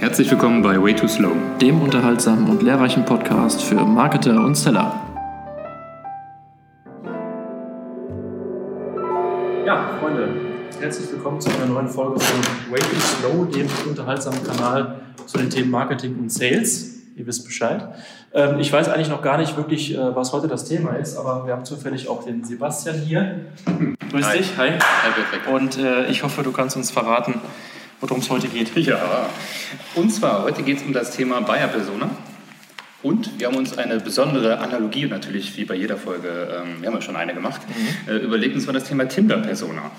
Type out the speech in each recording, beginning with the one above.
Herzlich willkommen bei Way Too Slow. dem unterhaltsamen und lehrreichen Podcast für Marketer und Seller. Ja, Freunde, herzlich willkommen zu einer neuen Folge von Way Too Slow, dem unterhaltsamen Kanal zu den Themen Marketing und Sales. Ihr wisst Bescheid. Ähm, ich weiß eigentlich noch gar nicht wirklich, äh, was heute das Thema ist, aber wir haben zufällig auch den Sebastian hier. Grüß Hi. dich, hi. Hi, Patrick. Und äh, ich hoffe, du kannst uns verraten, worum es heute geht. Ja, und zwar heute geht es um das Thema Buyer-Persona. Und wir haben uns eine besondere Analogie, natürlich wie bei jeder Folge, ähm, wir haben ja schon eine gemacht, äh, überlegt, und zwar das Thema Tinder-Persona.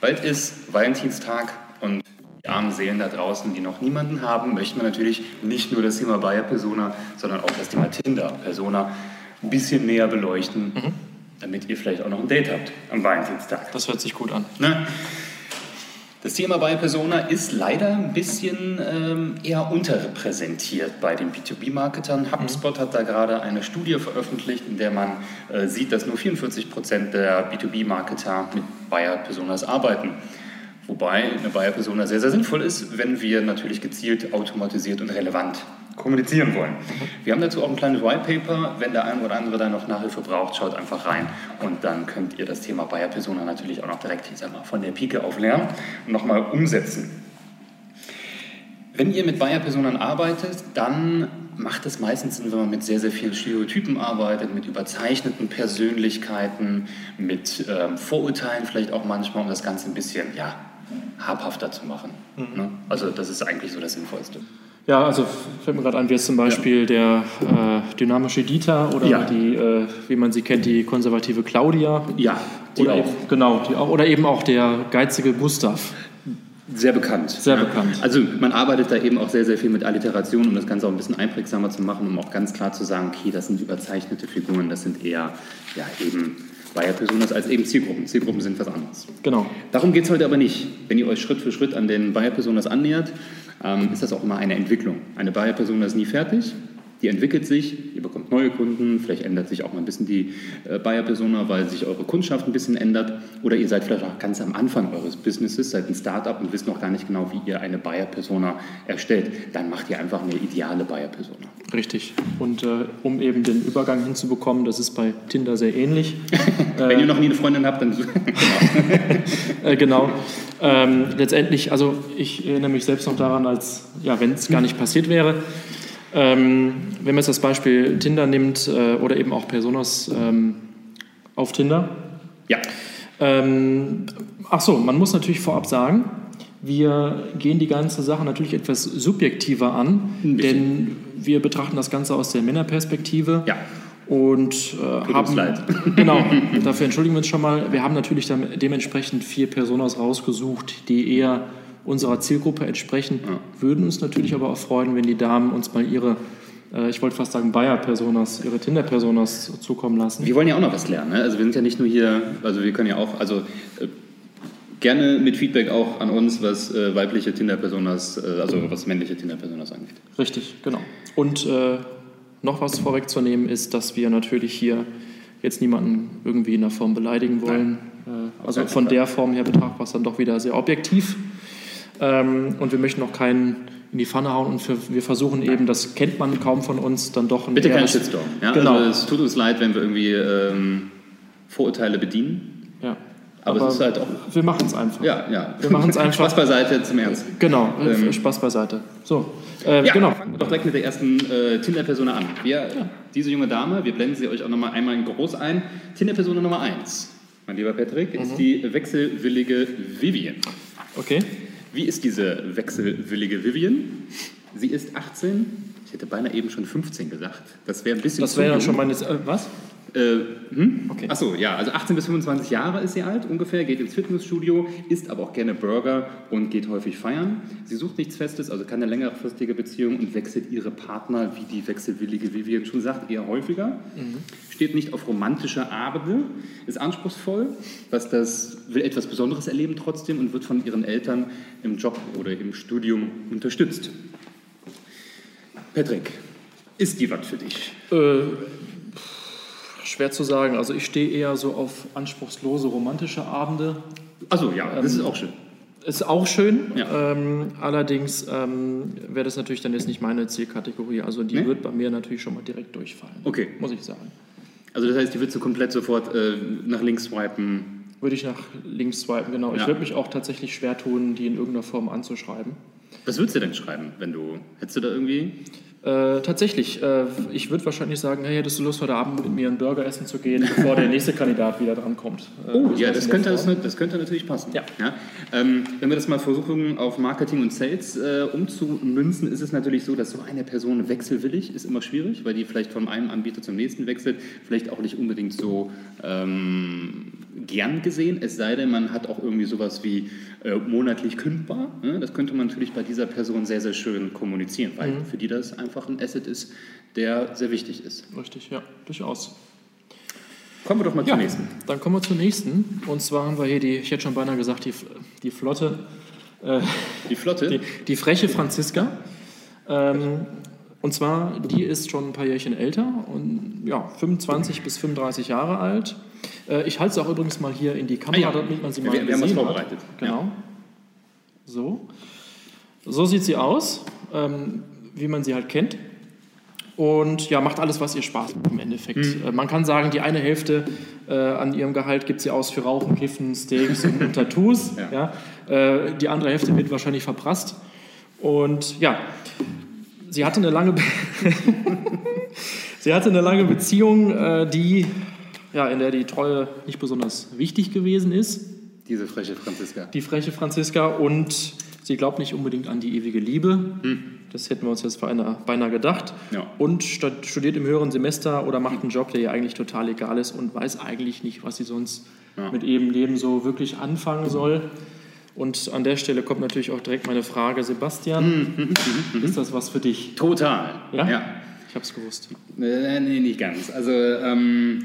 Bald ist Valentinstag und die armen Seelen da draußen, die noch niemanden haben, möchten wir natürlich nicht nur das Thema Buyer-Persona, sondern auch das Thema Tinder-Persona ein bisschen näher beleuchten, damit ihr vielleicht auch noch ein Date habt am Valentinstag. Das hört sich gut an. Ne? Das Thema bei Persona ist leider ein bisschen ähm, eher unterrepräsentiert bei den B2B-Marketern. HubSpot hat da gerade eine Studie veröffentlicht, in der man äh, sieht, dass nur 44 Prozent der B2B-Marketer mit Buyer-Personas arbeiten. Wobei eine Buyer-Persona sehr, sehr sinnvoll ist, wenn wir natürlich gezielt, automatisiert und relevant kommunizieren wollen. Wir haben dazu auch ein kleines White Paper. Wenn der ein oder andere da noch Nachhilfe braucht, schaut einfach rein und dann könnt ihr das Thema Buyer Persona natürlich auch noch direkt ich sag mal, von der Pike auf lernen und nochmal umsetzen. Wenn ihr mit Buyer Personen arbeitet, dann macht es meistens Sinn, wenn man mit sehr, sehr vielen Stereotypen arbeitet, mit überzeichneten Persönlichkeiten, mit ähm, Vorurteilen vielleicht auch manchmal, um das Ganze ein bisschen ja, habhafter zu machen. Ne? Also das ist eigentlich so das Sinnvollste. Ja, also fällt mir gerade an, wie jetzt zum Beispiel der äh, dynamische Dieter oder Ja. die, äh, wie man sie kennt, die konservative Claudia. Ja, die oder auch. Eben, genau, die auch. Oder eben auch der geizige Gustav. Sehr bekannt. Sehr ja. bekannt. Also man arbeitet da eben auch sehr, sehr viel mit Alliteration, um das Ganze auch ein bisschen einprägsamer zu machen, um auch ganz klar zu sagen, okay, das sind überzeichnete Figuren, das sind eher ja, eben Buyer-Personas als eben Zielgruppen. Zielgruppen sind was anderes. Genau. Darum geht es heute aber nicht. Wenn ihr euch Schritt für Schritt an den Buyer-Personas annähert, ähm, ist das auch immer eine Entwicklung. Eine Buyer-Persona ist nie fertig. Die entwickelt sich, ihr bekommt neue Kunden, vielleicht ändert sich auch mal ein bisschen die äh, Buyer-Persona, weil sich eure Kundschaft ein bisschen ändert. Oder ihr seid vielleicht auch ganz am Anfang eures Businesses, seid ein Startup und wisst noch gar nicht genau, wie ihr eine Buyer-Persona erstellt. Dann macht ihr einfach eine ideale Buyer-Persona. Richtig. Und äh, um eben den Übergang hinzubekommen, das ist bei Tinder sehr ähnlich. Wenn ihr noch nie eine Freundin habt, dann Äh, genau. Ähm, letztendlich, also ich erinnere mich selbst noch daran, als, ja, wenn es gar nicht passiert wäre, ähm, wenn man jetzt das Beispiel Tinder nimmt äh, oder eben auch Personas ähm, auf Tinder. ja. Ähm, ach so, man muss natürlich vorab sagen, wir gehen die ganze Sache natürlich etwas subjektiver an, denn wir betrachten das Ganze aus der Männerperspektive. Ja. Und äh, uns haben, leid. genau, dafür entschuldigen wir uns schon mal. Wir haben natürlich dann dementsprechend vier Personas rausgesucht, die eher unserer Zielgruppe entsprechen. Ja. Würden uns natürlich aber auch freuen, wenn die Damen uns mal ihre, äh, ich wollte fast sagen Bayer-Personas, ihre Tinder-Personas zukommen lassen. Wir wollen ja auch noch was lernen. Ne? Also wir sind ja nicht nur hier, also wir können ja auch, also äh, gerne mit Feedback auch an uns, was äh, weibliche Tinder-Personas, äh, also was männliche Tinder-Personas angeht. Richtig, genau. Und äh, noch was vorwegzunehmen ist, dass wir natürlich hier jetzt niemanden irgendwie in der Form beleidigen wollen. Äh, also keinen von der Form her betrachtet war es dann doch wieder sehr objektiv. Ähm, und wir möchten auch keinen in die Pfanne hauen und wir, wir versuchen eben, das kennt man kaum von uns, dann doch ein Bitte keinen eher- Shitstorm. Ja? Genau. Also es tut uns leid, wenn wir irgendwie ähm, Vorurteile bedienen. Ja. Aber, es ist halt auch, wir machen es einfach. ja, ja. Wir machen's einfach. Spaß beiseite zum Ernst. Genau, äh, Ähm, Spaß beiseite. So, äh, Ja, genau. fangen wir doch direkt mit der ersten äh, Tinder-Persona an. Wir, Diese junge Dame, wir blenden sie euch auch nochmal einmal in groß ein. Tinder-Persona Nummer 1, mein lieber Patrick, ist Mhm. die wechselwillige Vivian. Okay. Wie ist diese wechselwillige Vivian? Sie ist 18. Ich hätte beinahe eben schon 15 gesagt. Das wäre ein bisschen Das wäre ja schon meine. Äh, was? Äh, hm? Okay. Achso, ja, also 18 bis 25 Jahre ist sie alt ungefähr, geht ins Fitnessstudio, isst aber auch gerne Burger und geht häufig feiern. Sie sucht nichts Festes, also keine längerfristige Beziehung und wechselt ihre Partner, wie die wechselwillige Vivian schon sagt, eher häufiger. Steht nicht auf romantische Abende, ist anspruchsvoll, was das, will etwas Besonderes erleben trotzdem und wird von ihren Eltern im Job oder im Studium unterstützt. Patrick, ist die was für dich? Äh, schwer zu sagen. Also ich stehe eher so auf anspruchslose romantische Abende. Also ja, das ist auch schön. Ist auch schön. Ja. Ähm, allerdings ähm, wäre das natürlich dann jetzt nicht meine Zielkategorie. Also die nee? wird bei mir natürlich schon mal direkt durchfallen. Okay. Muss ich sagen. Also das heißt, die würdest du komplett sofort äh, nach links swipen? Würde ich nach links swipen, genau. Ja. Ich würde mich auch tatsächlich schwer tun, die in irgendeiner Form anzuschreiben. Was würdest du denn schreiben, wenn du, hättest du da irgendwie... Äh, tatsächlich, äh, ich würde wahrscheinlich sagen, hey, hättest du Lust, heute Abend mit mir einen Burger essen zu gehen, bevor der nächste Kandidat wieder drankommt. Äh, oh, ja, das könnte, das, das, könnte natürlich passen. Ja. ja? Ähm, wenn wir das mal versuchen, auf Marketing und Sales äh, umzumünzen, ist es natürlich so, dass so eine Person wechselwillig ist immer schwierig, weil die vielleicht von einem Anbieter zum nächsten wechselt, vielleicht auch nicht unbedingt so ähm, gern gesehen, es sei denn, man hat auch irgendwie sowas wie äh, monatlich kündbar. Ne? Das könnte man natürlich bei dieser Person sehr, sehr schön kommunizieren, weil mhm. für die das einfach ein Asset ist, der sehr wichtig ist. Richtig, ja, durchaus. Kommen wir doch mal ja, zur nächsten. Dann kommen wir zur nächsten. Und zwar haben wir hier die, ich hätte schon beinahe gesagt, die, die Flotte. Äh, die Flotte? Die, die freche Franziska. Ähm, und zwar, die ist schon ein paar Jährchen älter und ja, 25 bis 35 Jahre alt ich halte es auch übrigens mal hier in die Kamera, ah, ja. damit man sie mal wir, wir haben es vorbereitet. Genau. Ja. So. So sieht sie aus, ähm, wie man sie halt kennt. Und ja, macht alles, was ihr Spaß macht im Endeffekt. Mhm. Äh, man kann sagen, die eine Hälfte äh, an ihrem Gehalt gibt sie aus für Rauchen, Kiffen, Steaks und, und Tattoos. Ja. ja. Äh, die andere Hälfte wird wahrscheinlich verprasst. Und ja, sie hatte eine lange, sie hatte eine lange Beziehung, äh, die ja, in der die Treue nicht besonders wichtig gewesen ist. Diese freche Franziska. Die freche Franziska und sie glaubt nicht unbedingt an die ewige Liebe. Hm. Das hätten wir uns jetzt beinahe, beinahe gedacht. Ja. Und studiert im höheren Semester oder macht einen Job, der ihr eigentlich total egal ist und weiß eigentlich nicht, was sie sonst ja. mit ihrem Leben so wirklich anfangen soll. Und an der Stelle kommt natürlich auch direkt meine Frage, Sebastian, mhm. mhm, mhm. ist das was für dich? Total. Ja? ja. Ich habe es gewusst. Äh, nee, nicht ganz. Also ähm,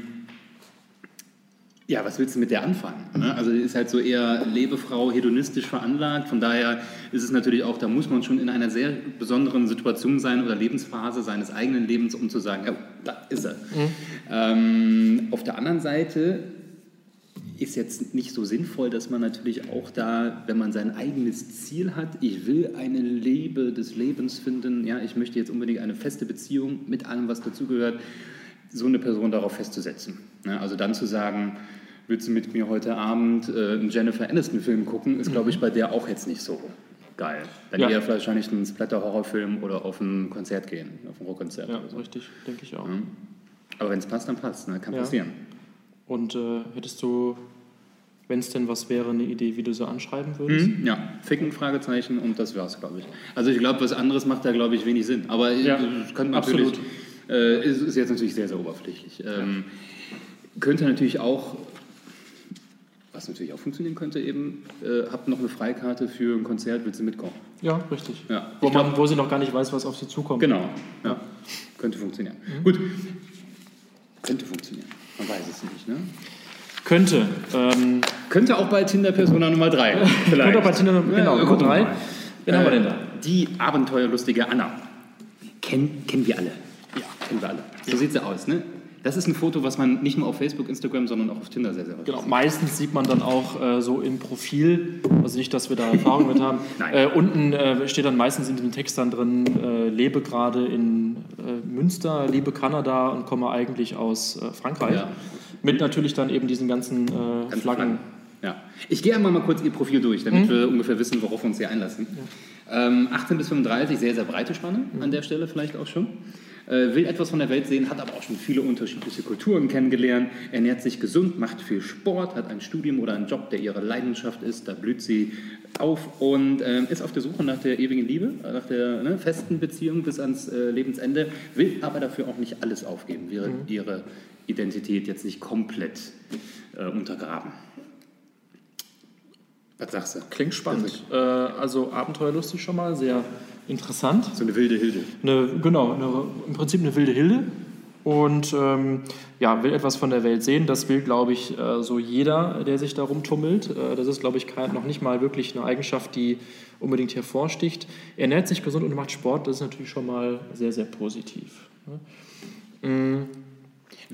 ja, was willst du mit der anfangen? Ne? Also die ist halt so eher Lebefrau, hedonistisch veranlagt. Von daher ist es natürlich auch, da muss man schon in einer sehr besonderen Situation sein oder Lebensphase seines eigenen Lebens, um zu sagen, ja, da ist er. Mhm. Ähm, auf der anderen Seite ist jetzt nicht so sinnvoll, dass man natürlich auch da, wenn man sein eigenes Ziel hat, ich will eine Lebe des Lebens finden, ja, ich möchte jetzt unbedingt eine feste Beziehung mit allem, was dazugehört, so eine Person darauf festzusetzen. Ne? Also dann zu sagen, willst du mit mir heute Abend äh, einen Jennifer Aniston-Film gucken, ist, glaube ich, mhm. bei der auch jetzt nicht so geil. Dann ja. eher wahrscheinlich einen Splatter-Horrorfilm oder auf ein Konzert gehen, auf ein Rockkonzert. Ja, so. richtig, denke ich auch. Ja. Aber wenn es passt, dann passt, ne? kann ja. passieren. Und äh, hättest du, wenn es denn was wäre, eine Idee, wie du so anschreiben würdest? Mhm, ja, Ficken, Fragezeichen und das wäre es, glaube ich. Also ich glaube, was anderes macht da, glaube ich, wenig Sinn. Aber ja, könnte natürlich... Absolut äh, ist, ist, jetzt natürlich sehr, sehr oberflächlich. Ähm, könnte natürlich auch, was natürlich auch funktionieren könnte, eben, äh, habt noch eine Freikarte für ein Konzert, willst du mitkommen? Ja, richtig. Ja. Wo, glaub, man, wo sie noch gar nicht weiß, was auf sie zukommt. Genau, ja. könnte funktionieren. Mhm. Gut, könnte funktionieren. Man weiß es nicht, ne? Könnte. Ähm, könnte auch bei Tinder Persona Nummer 3. Vielleicht. könnte auch bei Tinder genau, Nummer 3. Wen haben wir denn da? Die abenteuerlustige Anna. Kennen, kennen wir alle. Ja, kennen wir alle. So ja. sieht sie aus, ne? Das ist ein Foto, was man nicht nur auf Facebook, Instagram, sondern auch auf Tinder sehr, sehr häufig Genau, sieht. meistens sieht man dann auch äh, so im Profil, also nicht, dass wir da Erfahrung mit haben. Äh, unten äh, steht dann meistens in dem Text dann drin, äh, lebe gerade in äh, Münster, liebe Kanada und komme eigentlich aus äh, Frankreich. Ja. Mit natürlich dann eben diesen ganzen Flaggen. Flaggen. Ja. Ich gehe einmal mal kurz Ihr Profil durch, damit mhm. wir ungefähr wissen, worauf wir uns hier einlassen. Ja. Ähm, 18 bis 35, sehr, sehr breite Spanne mhm. an der Stelle vielleicht auch schon will etwas von der Welt sehen, hat aber auch schon viele unterschiedliche Kulturen kennengelernt, ernährt sich gesund, macht viel Sport, hat ein Studium oder einen Job, der ihre Leidenschaft ist, da blüht sie auf und äh, ist auf der Suche nach der ewigen Liebe, nach der ne, festen Beziehung bis ans äh, Lebensende, will aber dafür auch nicht alles aufgeben, will mhm. ihre Identität jetzt nicht komplett äh, untergraben. Was sagst du? Klingt spannend. Äh, also abenteuerlustig schon mal, sehr interessant. So eine wilde Hilde. Eine, genau, eine, im Prinzip eine wilde Hilde. Und ähm, ja, will etwas von der Welt sehen. Das will, glaube ich, äh, so jeder, der sich darum tummelt. Äh, das ist, glaube ich, kein, noch nicht mal wirklich eine Eigenschaft, die unbedingt hervorsticht. Er ernährt sich gesund und macht Sport. Das ist natürlich schon mal sehr, sehr positiv. Mhm.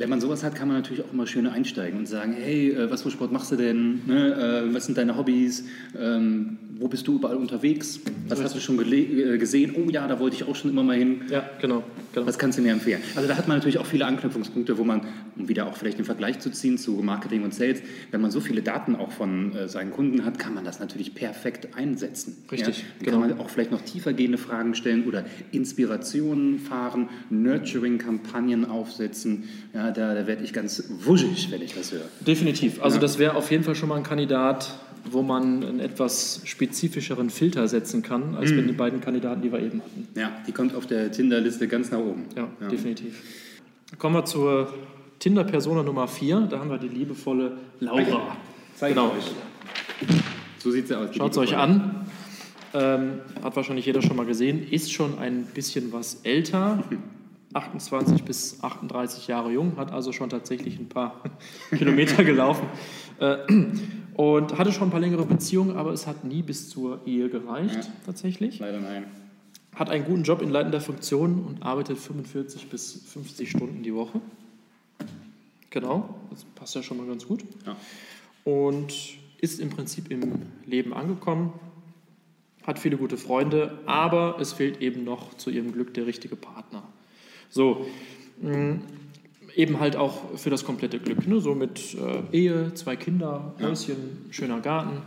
Wenn man sowas hat, kann man natürlich auch immer schön einsteigen und sagen, hey, äh, was für Sport machst du denn? Ne? Äh, was sind deine Hobbys? Ähm, wo bist du überall unterwegs? Was hast du schon äh, gesehen? Oh ja, da wollte ich auch schon immer mal hin. Ja, genau, genau. Was kannst du mir empfehlen? Also da hat man natürlich auch viele Anknüpfungspunkte, wo man, um wieder auch vielleicht den Vergleich zu ziehen zu Marketing und Sales, wenn man so viele Daten auch von äh, seinen Kunden hat, kann man das natürlich perfekt einsetzen. Richtig, ja? Dann genau. kann man auch vielleicht noch tiefergehende Fragen stellen oder Inspirationen fahren, Nurturing-Kampagnen aufsetzen. Ja, da, da werde ich ganz wuschig, wenn ich das höre. Definitiv. Also ja. das wäre auf jeden Fall schon mal ein Kandidat, wo man einen etwas spezifischeren Filter setzen kann, als mhm. wenn die beiden Kandidaten, die wir eben hatten. Ja, die kommt auf der Tinder-Liste ganz nach oben. Ja, ja. definitiv. Kommen wir zur Tinder-Persona Nummer 4. Da haben wir die liebevolle Laura. Zeig genau. euch. So sieht sie aus. Schaut es euch an. Ähm, hat wahrscheinlich jeder schon mal gesehen. Ist schon ein bisschen was älter. 28 bis 38 Jahre jung, hat also schon tatsächlich ein paar Kilometer gelaufen. Äh, und hatte schon ein paar längere Beziehungen, aber es hat nie bis zur Ehe gereicht, ja, tatsächlich. Leider nein. Hat einen guten Job in leitender Funktion und arbeitet 45 bis 50 Stunden die Woche. Genau, das passt ja schon mal ganz gut. Ja. Und ist im Prinzip im Leben angekommen, hat viele gute Freunde, aber es fehlt eben noch zu ihrem Glück der richtige Partner. So, mm, eben halt auch für das komplette Glück. Ne? So mit äh, Ehe, zwei Kinder, Häuschen, ja. schöner Garten.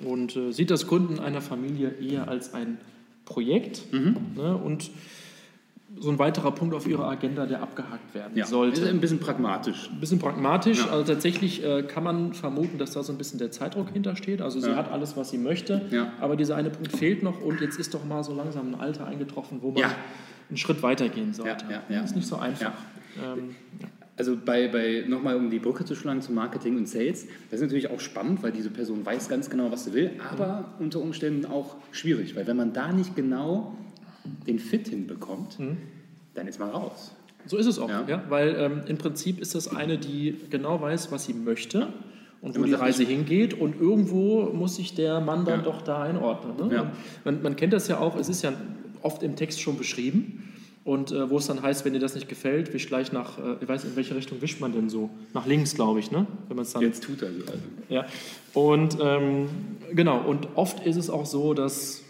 Und äh, sieht das Gründen einer Familie eher als ein Projekt. Mhm. Ne? Und so ein weiterer Punkt auf ihrer Agenda, der abgehakt werden ja, sollte. Ist ein bisschen pragmatisch. Ein bisschen pragmatisch. Ja. Also tatsächlich äh, kann man vermuten, dass da so ein bisschen der Zeitdruck hintersteht. Also sie ja. hat alles, was sie möchte, aber dieser eine Punkt fehlt noch und jetzt ist doch mal so langsam ein Alter eingetroffen, wo man einen Schritt weitergehen sollte. Das ist nicht so einfach. Ähm, also bei, bei nochmal um die Brücke zu schlagen zum Marketing und Sales, das ist natürlich auch spannend, weil diese Person weiß ganz genau, was sie will, aber unter Umständen auch schwierig, weil wenn man da nicht genau den Fit hinbekommt, mhm. dann ist man raus. So ist es auch, ja, ja weil ähm, im Prinzip ist das eine, die genau weiß, was sie möchte und wo die Reise hingeht und irgendwo muss sich der Mann dann ja. doch da einordnen. Ne? Ja. Man, man kennt das ja auch, es ist ja oft im Text schon beschrieben, und äh, wo es dann heißt, wenn dir das nicht gefällt, wisch gleich nach, äh, ich weiß in welche Richtung wischt man denn so? Nach links, glaube ich, ne? Wenn man dann, Jetzt tut er also. Ja. Und ähm, genau, und oft ist es auch so, dass,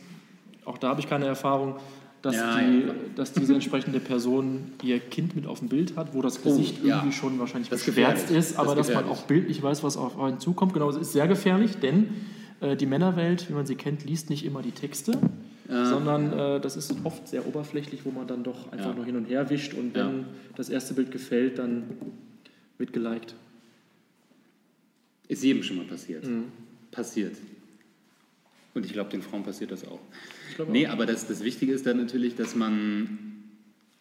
auch da habe ich keine Erfahrung, dass, ja, die, ja. dass diese entsprechende Person ihr Kind mit auf dem Bild hat, wo das oh, Gesicht oh, irgendwie schon wahrscheinlich geschwärzt ist, aber das dass man auch bildlich weiß, was auf einen zukommt. Genau, es ist sehr gefährlich, denn äh, die Männerwelt, wie man sie kennt, liest nicht immer die Texte ja. sondern äh, das ist oft sehr oberflächlich, wo man dann doch einfach ja. nur hin und her wischt und wenn das erste Bild gefällt, dann wird geliked. Ist jedem schon mal passiert. Mhm. Passiert. Und ich glaube, den Frauen passiert das auch. Ich nee, auch. aber das, das Wichtige ist dann natürlich, dass man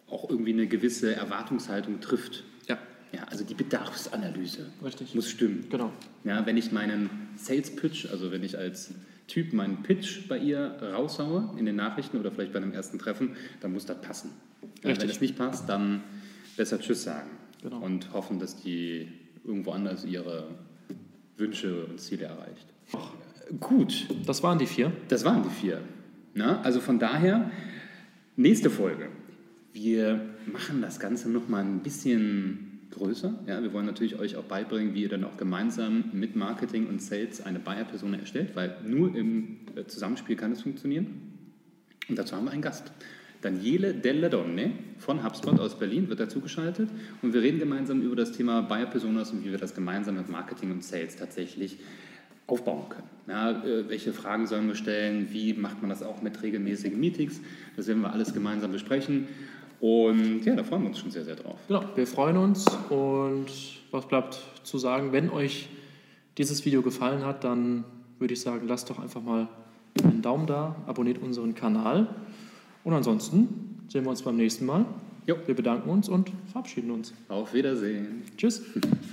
auch irgendwie eine gewisse Erwartungshaltung trifft. Ja. Ja, also die Bedarfsanalyse Richtig. muss stimmen. Genau. Ja, wenn ich meinen Sales Pitch, also wenn ich als Typ meinen Pitch bei ihr raushaue in den Nachrichten oder vielleicht bei einem ersten Treffen, dann muss das passen. Ja, wenn es nicht passt, dann besser Tschüss sagen genau. und hoffen, dass die irgendwo anders ihre Wünsche und Ziele erreicht. Ach, gut. Das waren die vier? Das waren die vier. Na, also von daher, nächste Folge. Wir machen das Ganze nochmal ein bisschen größer. Ja, wir wollen natürlich euch auch beibringen, wie ihr dann auch gemeinsam mit Marketing und Sales eine Buyer-Persona erstellt, weil nur im äh, Zusammenspiel kann es funktionieren. Und dazu haben wir einen Gast. Daniele Della Donne von HubSpot aus Berlin wird dazugeschaltet und wir reden gemeinsam über das Thema Buyer-Personas und wie wir das gemeinsam mit Marketing und Sales tatsächlich aufbauen können. Ja, äh, welche Fragen sollen wir stellen? Wie macht man das auch mit regelmäßigen Meetings? Das werden wir alles gemeinsam besprechen. Und ja, da freuen wir uns schon sehr, sehr drauf. Genau, wir freuen uns und was bleibt zu sagen, wenn euch dieses Video gefallen hat, dann würde ich sagen, lasst doch einfach mal einen Daumen da, abonniert unseren Kanal und ansonsten sehen wir uns beim nächsten Mal. Jo. Wir bedanken uns und verabschieden uns. Auf Wiedersehen. Tschüss.